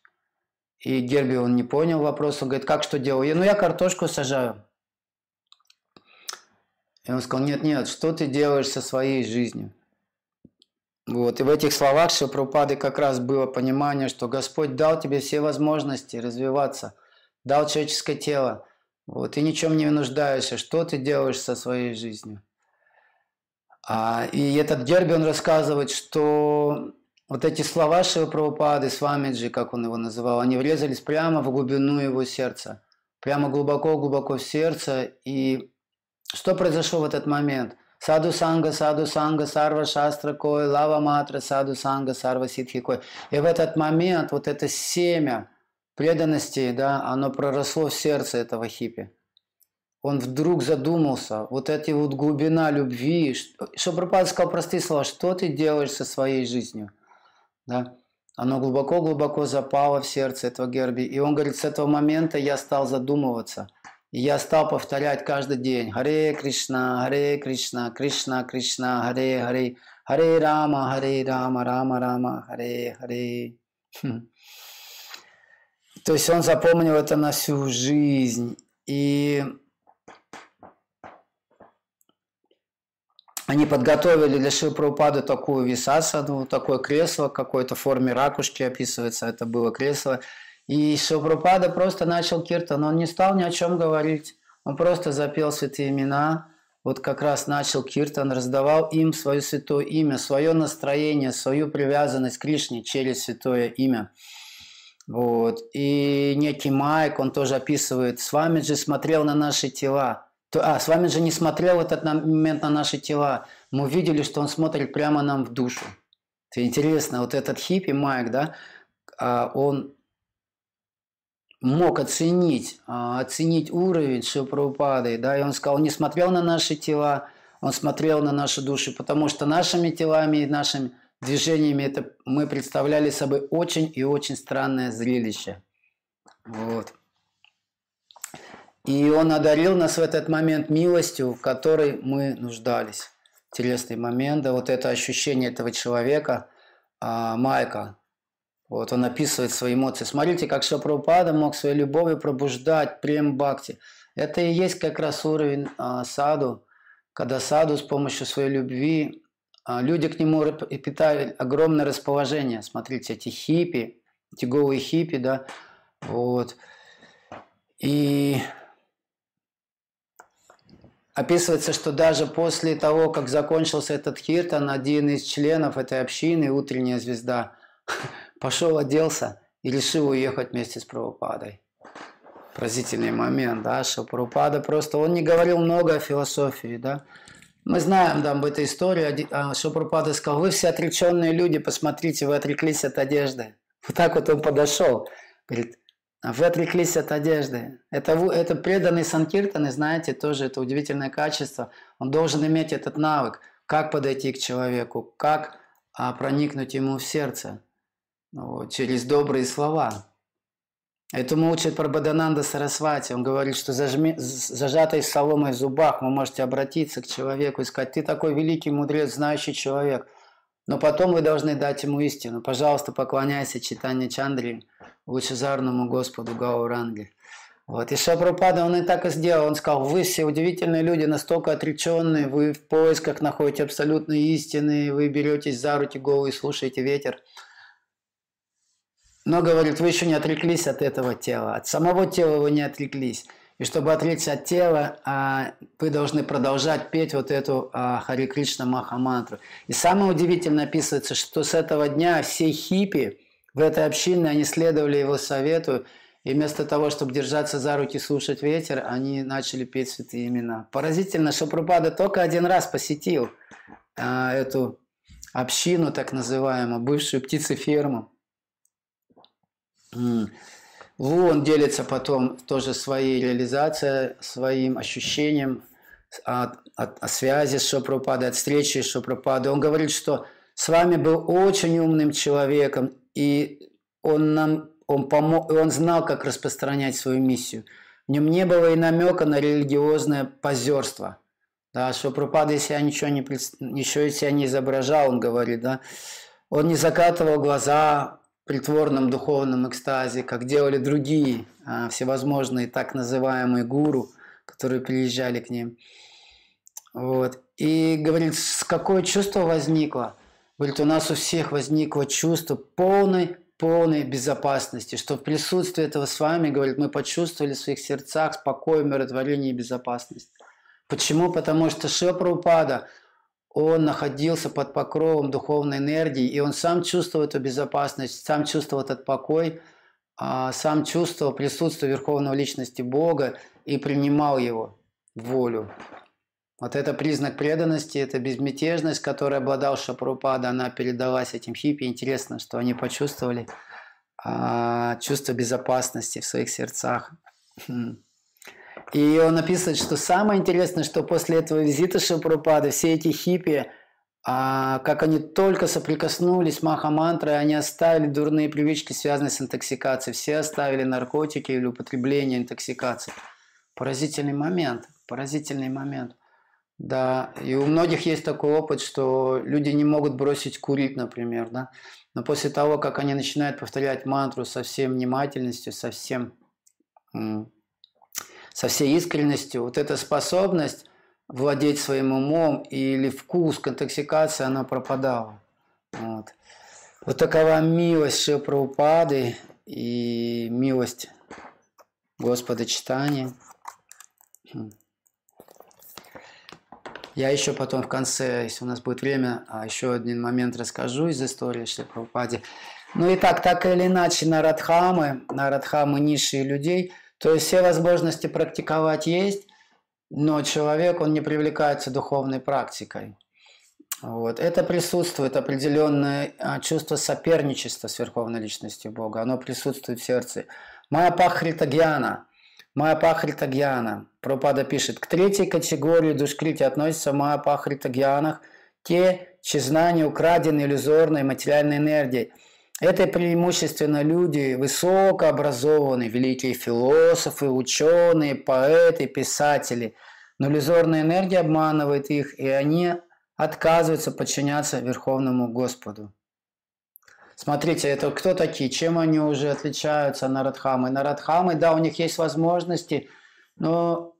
И Герби, он не понял вопрос, он говорит, как что делаю? Ну, я картошку сажаю. И он сказал, нет, нет, что ты делаешь со своей жизнью? Вот. И в этих словах Шапрупады как раз было понимание, что Господь дал тебе все возможности развиваться, дал человеческое тело, вот, ты ничем не нуждаешься. Что ты делаешь со своей жизнью? А, и этот Герби, он рассказывает, что вот эти слова Шивапрабхупады, Свамиджи, как он его называл, они врезались прямо в глубину его сердца. Прямо глубоко-глубоко в сердце. И что произошло в этот момент? Саду санга, саду санга, сарва шастра кой, лава матра, саду санга, сарва ситхи кой. И в этот момент вот это семя – преданности, да, оно проросло в сердце этого хиппи. Он вдруг задумался, вот эта вот глубина любви, Прабхупада сказал простые слова, что ты делаешь со своей жизнью, да, оно глубоко-глубоко запало в сердце этого Герби. И он говорит, с этого момента я стал задумываться. И я стал повторять каждый день Харе Кришна, Харе Кришна, Кришна Кришна, Харе Харе, Харе Рама, Харе Рама, Рама Рама, Харе Харе. Хм. То есть он запомнил это на всю жизнь. И они подготовили для Шилпраупады такую висасаду, такое кресло, какой-то форме ракушки описывается, это было кресло. И Шилпраупада просто начал киртан, он не стал ни о чем говорить, он просто запел святые имена, вот как раз начал киртан, раздавал им свое святое имя, свое настроение, свою привязанность к Кришне через святое имя. Вот. И некий Майк, он тоже описывает, с вами же смотрел на наши тела. А, с вами же не смотрел этот момент на наши тела. Мы увидели, что он смотрит прямо нам в душу. Это интересно, вот этот хиппи Майк, да, а, он мог оценить, а, оценить уровень Шилпрабхупады, да, и он сказал, он не смотрел на наши тела, он смотрел на наши души, потому что нашими телами и нашими движениями это мы представляли собой очень и очень странное зрелище. Вот. И он одарил нас в этот момент милостью, в которой мы нуждались. Интересный момент, да, вот это ощущение этого человека, а, Майка, вот он описывает свои эмоции. Смотрите, как Шапрупада мог своей любовью пробуждать прем бхакти. Это и есть как раз уровень а, саду, когда саду с помощью своей любви а, люди к нему питали огромное расположение. Смотрите, эти хиппи, эти голые хиппи, да, вот. И описывается, что даже после того, как закончился этот киртан, один из членов этой общины, утренняя звезда, пошел, оделся и решил уехать вместе с Прабхупадой. Поразительный момент, да, что Прабхупада просто, он не говорил много о философии, да, мы знаем да, об этой истории, а, что Пропада сказал, вы все отреченные люди, посмотрите, вы отреклись от одежды. Вот так вот он подошел. Говорит, «А вы отреклись от одежды. Это, это преданный Санкиртан, и знаете, тоже это удивительное качество. Он должен иметь этот навык, как подойти к человеку, как а, проникнуть ему в сердце вот, через добрые слова. Этому учит Прабхадананда Сарасвати. Он говорит, что зажми, зажатой соломой в зубах вы можете обратиться к человеку и сказать, ты такой великий мудрец, знающий человек. Но потом вы должны дать ему истину. Пожалуйста, поклоняйся читанию Чандри, лучезарному Господу Гауранге. Вот. И Шапрапада, он и так и сделал. Он сказал, вы все удивительные люди, настолько отреченные, вы в поисках находите абсолютной истины, вы беретесь за руки голову и слушаете ветер. Но, говорит, вы еще не отреклись от этого тела. От самого тела вы не отреклись. И чтобы отречься от тела, а, вы должны продолжать петь вот эту а, Хари Кришна Махамантру. И самое удивительное описывается, что с этого дня все хиппи в этой общине, они следовали его совету, и вместо того, чтобы держаться за руки, слушать ветер, они начали петь святые имена. Поразительно, что Пропада только один раз посетил а, эту общину, так называемую, бывшую птицеферму. Он делится потом тоже своей реализацией, своим ощущением от, от, от связи с Шопрупадой, от встречи с Шопрупадой. Он говорит, что с вами был очень умным человеком, и он нам он, помог, он знал, как распространять свою миссию. В нем не было и намека на религиозное позерство. Да, что Пропада из себя ничего не, ничего из себя не изображал, он говорит, да. Он не закатывал глаза притворном духовном экстазе, как делали другие а, всевозможные так называемые гуру, которые приезжали к ним. Вот. И говорит, с какое чувство возникло? Говорит, у нас у всех возникло чувство полной полной безопасности, что в присутствии этого с вами, говорит, мы почувствовали в своих сердцах спокой, умиротворение и безопасность. Почему? Потому что Шепрупада, он находился под покровом духовной энергии, и он сам чувствовал эту безопасность, сам чувствовал этот покой, а сам чувствовал присутствие Верховного Личности Бога и принимал его волю. Вот это признак преданности, это безмятежность, которой обладал Шапрупада, она передалась этим хиппи. Интересно, что они почувствовали а, чувство безопасности в своих сердцах. И он написывает, что самое интересное, что после этого визита Шапрупады все эти хиппи, а, как они только соприкоснулись с Махамантрой, они оставили дурные привычки, связанные с интоксикацией. Все оставили наркотики или употребление интоксикации. Поразительный момент, поразительный момент – да, и у многих есть такой опыт, что люди не могут бросить курить, например, да. Но после того, как они начинают повторять мантру со всем внимательностью, со всем, со всей искренностью, вот эта способность владеть своим умом или вкус к интоксикации, она пропадала. Вот. Вот такова милость Шипраупады и милость Господа Читания. Я еще потом в конце, если у нас будет время, а, еще один момент расскажу из истории Шри Прабхупади. Ну и так, так или иначе, на Радхамы, на Радхамы низшие людей, то есть все возможности практиковать есть, но человек, он не привлекается духовной практикой. Вот. Это присутствует определенное а, чувство соперничества с Верховной Личностью Бога. Оно присутствует в сердце. Моя пахрита гьяна – Майапахрита Гьяна. Пропада пишет, к третьей категории душкрити относятся Майапахрита Гьянах, те, чьи знания украдены иллюзорной материальной энергией. Это преимущественно люди высокообразованные, великие философы, ученые, поэты, писатели. Но иллюзорная энергия обманывает их, и они отказываются подчиняться Верховному Господу. Смотрите, это кто такие? Чем они уже отличаются Нарадхамы? Нарадхамы, да, у них есть возможности, но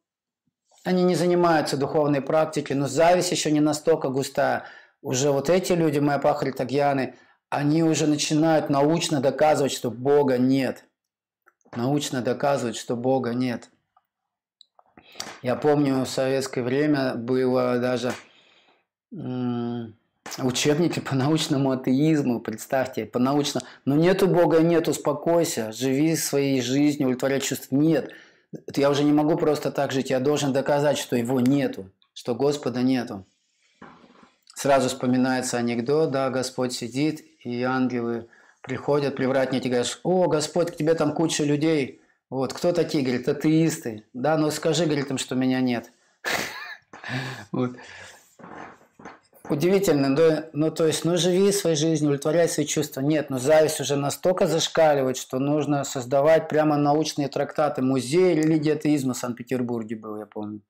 они не занимаются духовной практикой, но зависть еще не настолько густая. Уже вот эти люди, мои пахритагьяны, они уже начинают научно доказывать, что Бога нет. Научно доказывать, что Бога нет. Я помню, в советское время было даже учебники по научному атеизму, представьте, по научно. Но нету Бога, нет, успокойся, живи своей жизнью, удовлетворяй чувств. Нет, я уже не могу просто так жить, я должен доказать, что его нету, что Господа нету. Сразу вспоминается анекдот, да, Господь сидит, и ангелы приходят, привратники говорят, о, Господь, к тебе там куча людей. Вот, кто такие? Говорит, атеисты. Да, но скажи, говорит им, что меня нет. Вот. Удивительно, но, ну то есть, ну живи своей жизнью, удовлетворяй свои чувства. Нет, но зависть уже настолько зашкаливает, что нужно создавать прямо научные трактаты. Музей религии атеизма в Санкт-Петербурге был, я помню.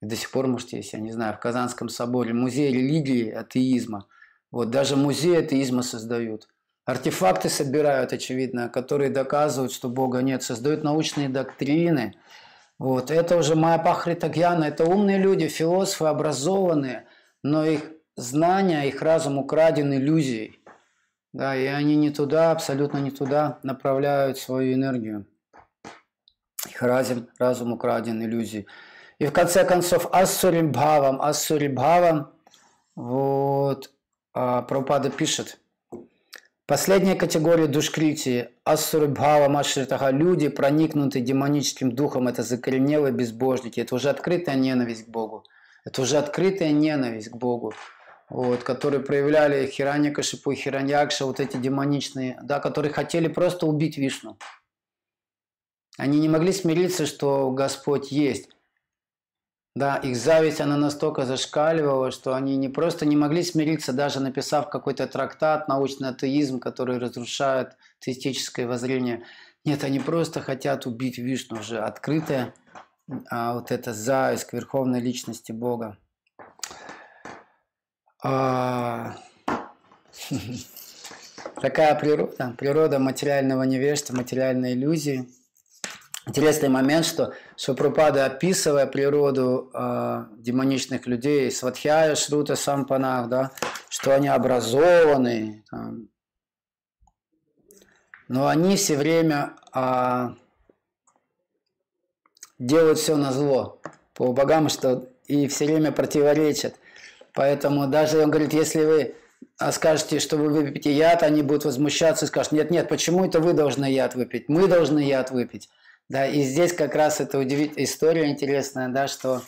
До сих пор, может, есть, я не знаю, в Казанском соборе. Музей религии атеизма. Вот даже музей атеизма создают. Артефакты собирают, очевидно, которые доказывают, что Бога нет. Создают научные доктрины. Вот. Это уже Майя Пахритагьяна. Это умные люди, философы, образованные, но их знания, их разум украден иллюзией. Да, и они не туда, абсолютно не туда направляют свою энергию. Их разум, разум украден иллюзией. И в конце концов, ассурибхавам, ассурибхавам, вот, Прабхупада пишет, Последняя категория душкрити – ассурбхава машритага. Люди, проникнутые демоническим духом, это закоренелые безбожники. Это уже открытая ненависть к Богу. Это уже открытая ненависть к Богу, вот, которые проявляли Хиранья Кашипу и Хираньякша, вот эти демоничные, да, которые хотели просто убить Вишну. Они не могли смириться, что Господь есть. Да, их зависть, она настолько зашкаливала, что они не просто не могли смириться, даже написав какой-то трактат «Научный атеизм», который разрушает теистическое воззрение. Нет, они просто хотят убить Вишну, уже открытая а, вот эта зависть к верховной личности Бога. А... Такая природа, природа материального невежества, материальной иллюзии – Интересный момент, что Шапрупада, описывая природу э, демоничных людей, Сватхяя, Шрута, Сампанах, да, что они образованы, там, но они все время э, делают все на зло по богам, что и все время противоречат. Поэтому даже он говорит, если вы скажете, что вы выпьете яд, они будут возмущаться и скажут, нет, нет, почему это вы должны яд выпить? Мы должны яд выпить. Да, и здесь как раз это удивительная история интересная, да, что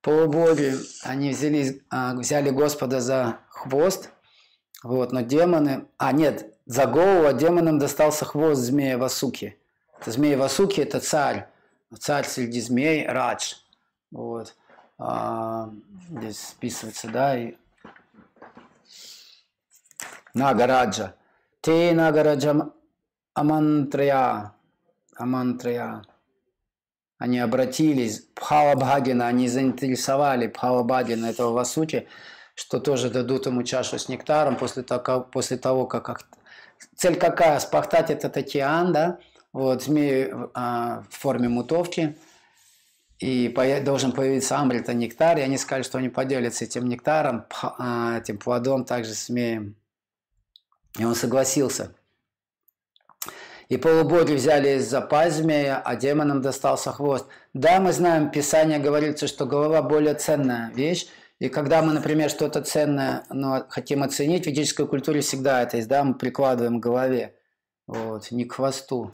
полубоги, они взяли, а, взяли Господа за хвост, вот, но демоны, а нет, за голову, а демонам достался хвост змея Васуки. Это змея Васуки – это царь, царь среди змей Радж. Вот. А, здесь списывается, да, и Нагараджа. Те Нагараджа Амантрия, Амантрая. Они обратились, Бхавабхагина, они заинтересовали Бхавабхагина этого Васути, что тоже дадут ему чашу с нектаром после того, после того как... Цель какая? Спахтать этот океан, да? Вот, змеи а, в форме мутовки. И по, должен появиться амрита нектар, и они сказали, что они поделятся этим нектаром, а, этим плодом также с змеем. И он согласился. И полубоги взяли из-за змея, а демонам достался хвост. Да, мы знаем, Писание говорится, что голова более ценная вещь, и когда мы, например, что-то ценное ну, хотим оценить, в ведической культуре всегда это есть, да, мы прикладываем к голове, вот, не к хвосту,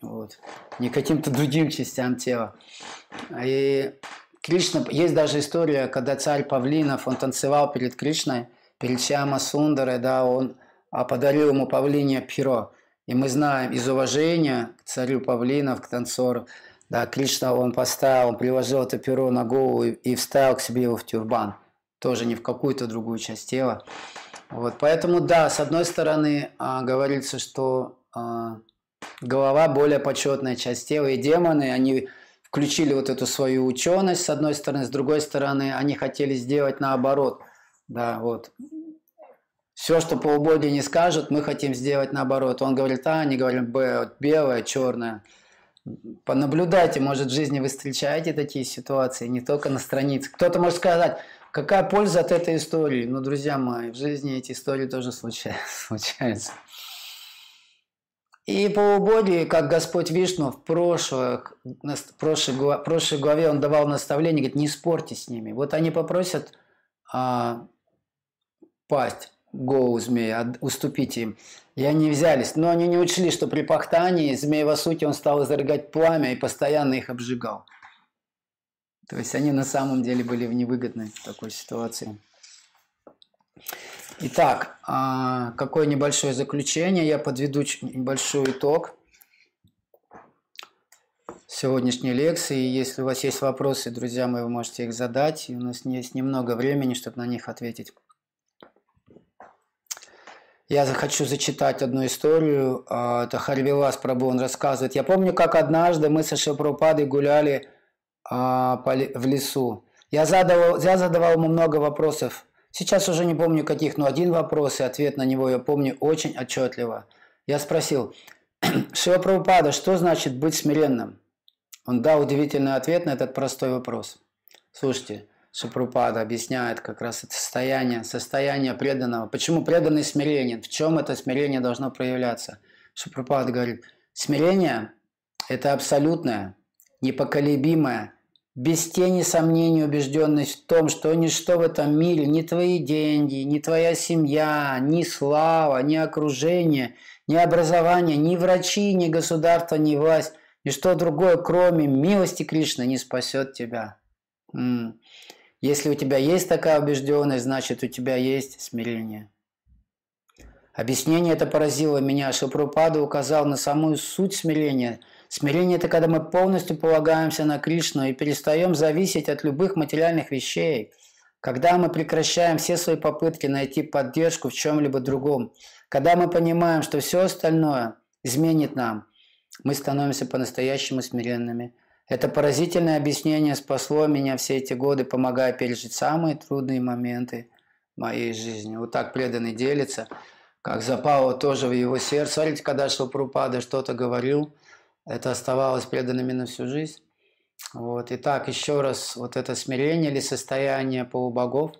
вот, не к каким-то другим частям тела. И Кришна, есть даже история, когда царь Павлинов, он танцевал перед Кришной, перед Шьяма Сундарой, да, он а подарил ему павлине перо. И мы знаем из уважения к царю павлинов, к танцору, да, Кришна он поставил, он приложил это перо на голову и, и вставил к себе его в тюрбан. Тоже не в какую-то другую часть тела. Вот, поэтому, да, с одной стороны, а, говорится, что а, голова более почетная часть тела, и демоны, они включили вот эту свою ученость, с одной стороны, с другой стороны, они хотели сделать наоборот. Да, вот. Все, что полубоги не скажут, мы хотим сделать наоборот. Он говорит А, они говорят Б, белое, черное. Понаблюдайте, может, в жизни вы встречаете такие ситуации, не только на странице. Кто-то может сказать, какая польза от этой истории? Ну, друзья мои, в жизни эти истории тоже случаются. И полубоги, как Господь Вишну в, прошлых, в прошлой, прошлой главе он давал наставление, говорит, не спорьте с ними. Вот они попросят а, пасть голову змея, уступить им. И они взялись. Но они не учли, что при пахтании змей Васути он стал изрыгать пламя и постоянно их обжигал. То есть они на самом деле были в невыгодной такой ситуации. Итак, а, какое небольшое заключение. Я подведу небольшой итог сегодняшней лекции. Если у вас есть вопросы, друзья мои, вы можете их задать. И у нас есть немного времени, чтобы на них ответить. Я хочу зачитать одну историю. А, это Харвилас Прабу, он рассказывает. Я помню, как однажды мы со Шилпрупадой гуляли а, в лесу. Я задавал, я задавал ему много вопросов. Сейчас уже не помню каких, но один вопрос и ответ на него я помню очень отчетливо. Я спросил, Шива что значит быть смиренным? Он дал удивительный ответ на этот простой вопрос. Слушайте, Шапрупада объясняет как раз это состояние, состояние преданного. Почему преданный смиренен? В чем это смирение должно проявляться? Шапрупада говорит, смирение – это абсолютное, непоколебимое, без тени сомнений убежденность в том, что ничто в этом мире, ни твои деньги, ни твоя семья, ни слава, ни окружение, ни образование, ни врачи, ни государство, ни власть, ничто другое, кроме милости Кришны, не спасет тебя. Если у тебя есть такая убежденность, значит у тебя есть смирение. Объяснение это поразило меня, что Пропада указал на самую суть смирения – Смирение – это когда мы полностью полагаемся на Кришну и перестаем зависеть от любых материальных вещей. Когда мы прекращаем все свои попытки найти поддержку в чем-либо другом. Когда мы понимаем, что все остальное изменит нам, мы становимся по-настоящему смиренными. Это поразительное объяснение спасло меня все эти годы, помогая пережить самые трудные моменты моей жизни. Вот так преданный делится, как запало тоже в его сердце. Смотрите, когда Шилпрупада что-то говорил – это оставалось преданными на всю жизнь. Вот. Итак, еще раз, вот это смирение или состояние полубогов,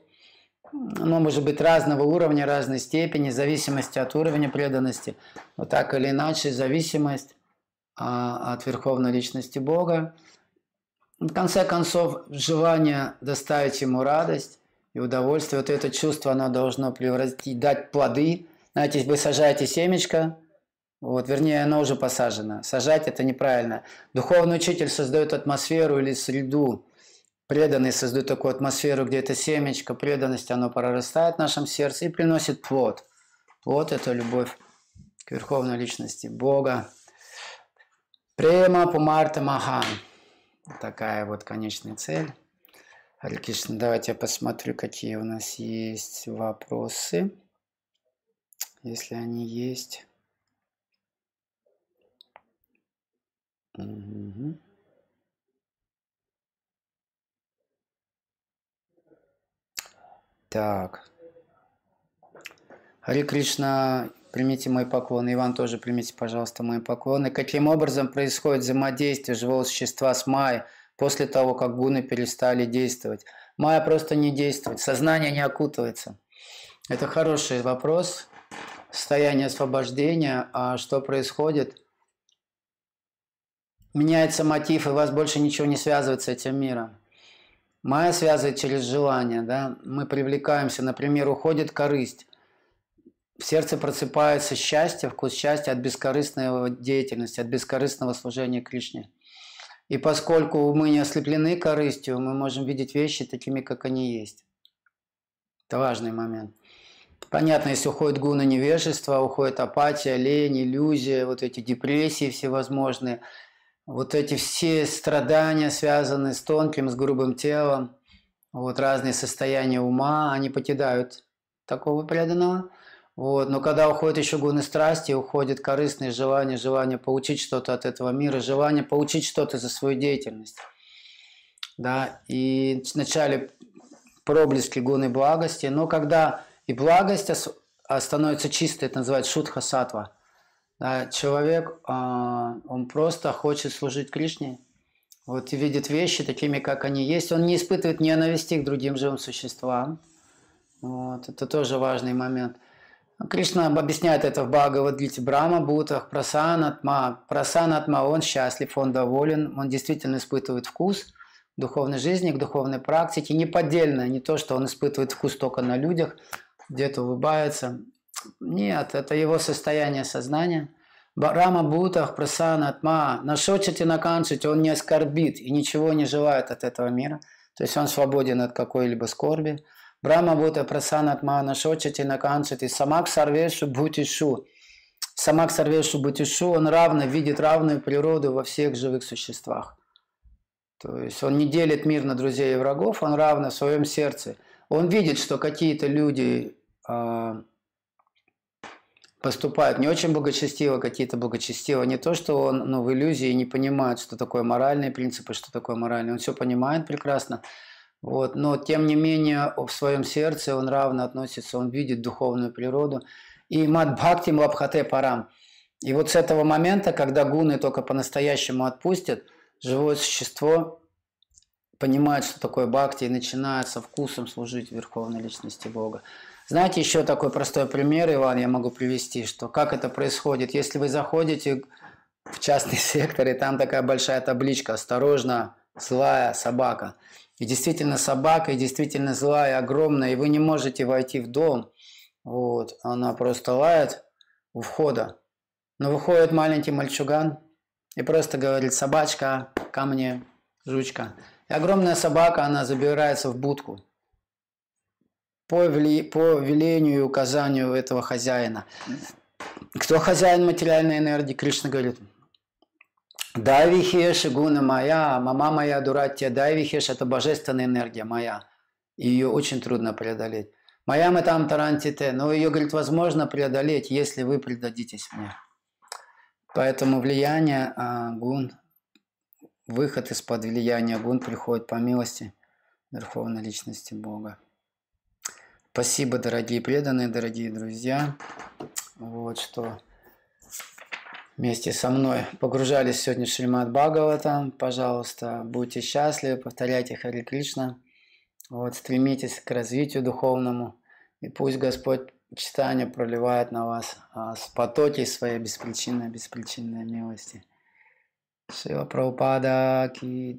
оно может быть разного уровня, разной степени, в зависимости от уровня преданности. Но так или иначе, зависимость от Верховной Личности Бога. В конце концов, желание доставить ему радость и удовольствие, вот это чувство, оно должно превратить, дать плоды. Знаете, вы сажаете семечко, вот, вернее, оно уже посажено. Сажать это неправильно. Духовный учитель создает атмосферу или среду. Преданный создает такую атмосферу, где это семечко преданности, оно прорастает в нашем сердце и приносит плод. Вот это любовь к Верховной Личности Бога. Према Пумарта Махан. Такая вот конечная цель. Хари Кришна, давайте я посмотрю, какие у нас есть вопросы. Если они есть. Мгм. Так. Хари Кришна, примите мой поклон. Иван, тоже примите, пожалуйста, мои поклоны. Каким образом происходит взаимодействие живого существа с Майей после того, как гуны перестали действовать? Майя просто не действует, сознание не окутывается. Это хороший вопрос. Состояние освобождения. А что происходит? меняется мотив, и вас больше ничего не связывает с этим миром. Майя связывает через желание, да, мы привлекаемся, например, уходит корысть, в сердце просыпается счастье, вкус счастья от бескорыстной деятельности, от бескорыстного служения Кришне. И поскольку мы не ослеплены корыстью, мы можем видеть вещи такими, как они есть. Это важный момент. Понятно, если уходит гуна невежества, уходит апатия, лень, иллюзия, вот эти депрессии всевозможные – вот эти все страдания, связанные с тонким, с грубым телом, вот разные состояния ума, они покидают такого преданного. Вот. Но когда уходят еще гуны страсти, уходит корыстные желания, желание получить что-то от этого мира, желание получить что-то за свою деятельность. Да? И вначале проблески гуны благости, но когда и благость становится чистой, это называется шутха сатва – да, человек, а, он просто хочет служить Кришне, вот и видит вещи такими, как они есть. Он не испытывает ненависти к другим живым существам. Вот, это тоже важный момент. Кришна объясняет это в Бхагавадгите Брама, Бутах, Прасанатма. Прасанатма, он счастлив, он доволен, он действительно испытывает вкус духовной жизни, к духовной практике. Неподдельно, не то, что он испытывает вкус только на людях, где-то улыбается. Нет, это его состояние сознания. Рама Бутах Прасана Атма, нашочит и наканчить, он не оскорбит и ничего не желает от этого мира. То есть он свободен от какой-либо скорби. Брама Бута Прасана Атма, нашочит и наканчить, и самак сарвешу бутишу. Самак сарвешу бутишу, он равно видит равную природу во всех живых существах. То есть он не делит мир на друзей и врагов, он равно в своем сердце. Он видит, что какие-то люди э, поступают не очень благочестиво, какие-то благочестиво. Не то, что он ну, в иллюзии не понимает, что такое моральные принципы, что такое моральные. Он все понимает прекрасно. Вот. Но тем не менее в своем сердце он равно относится, он видит духовную природу. И мат бхакти лабхате парам. И вот с этого момента, когда гуны только по-настоящему отпустят, живое существо понимает, что такое бхакти, и начинает со вкусом служить Верховной Личности Бога. Знаете, еще такой простой пример, Иван, я могу привести, что как это происходит. Если вы заходите в частный сектор, и там такая большая табличка «Осторожно, злая собака. И действительно собака, и действительно злая, огромная, и вы не можете войти в дом. Вот, она просто лает у входа. Но выходит маленький мальчуган и просто говорит, собачка, ко мне, жучка. И огромная собака, она забирается в будку по, вли, по велению и указанию этого хозяина. Кто хозяин материальной энергии? Кришна говорит, Дай вихеш, гуна моя, мама моя, дуратья, дай вихеш, это божественная энергия моя. И ее очень трудно преодолеть. Моя мы там тарантите, но ее, говорит, возможно преодолеть, если вы предадитесь мне. Поэтому влияние а, гун, выход из-под влияния гун приходит по милости Верховной Личности Бога. Спасибо, дорогие преданные, дорогие друзья. Вот что вместе со мной погружались сегодня в Шримад Бхагавата. Пожалуйста, будьте счастливы, повторяйте Хари Кришна. Вот, стремитесь к развитию духовному. И пусть Господь читание проливает на вас а, с потоки своей беспричинной, беспричинной милости. Шила Прабхупада Ки.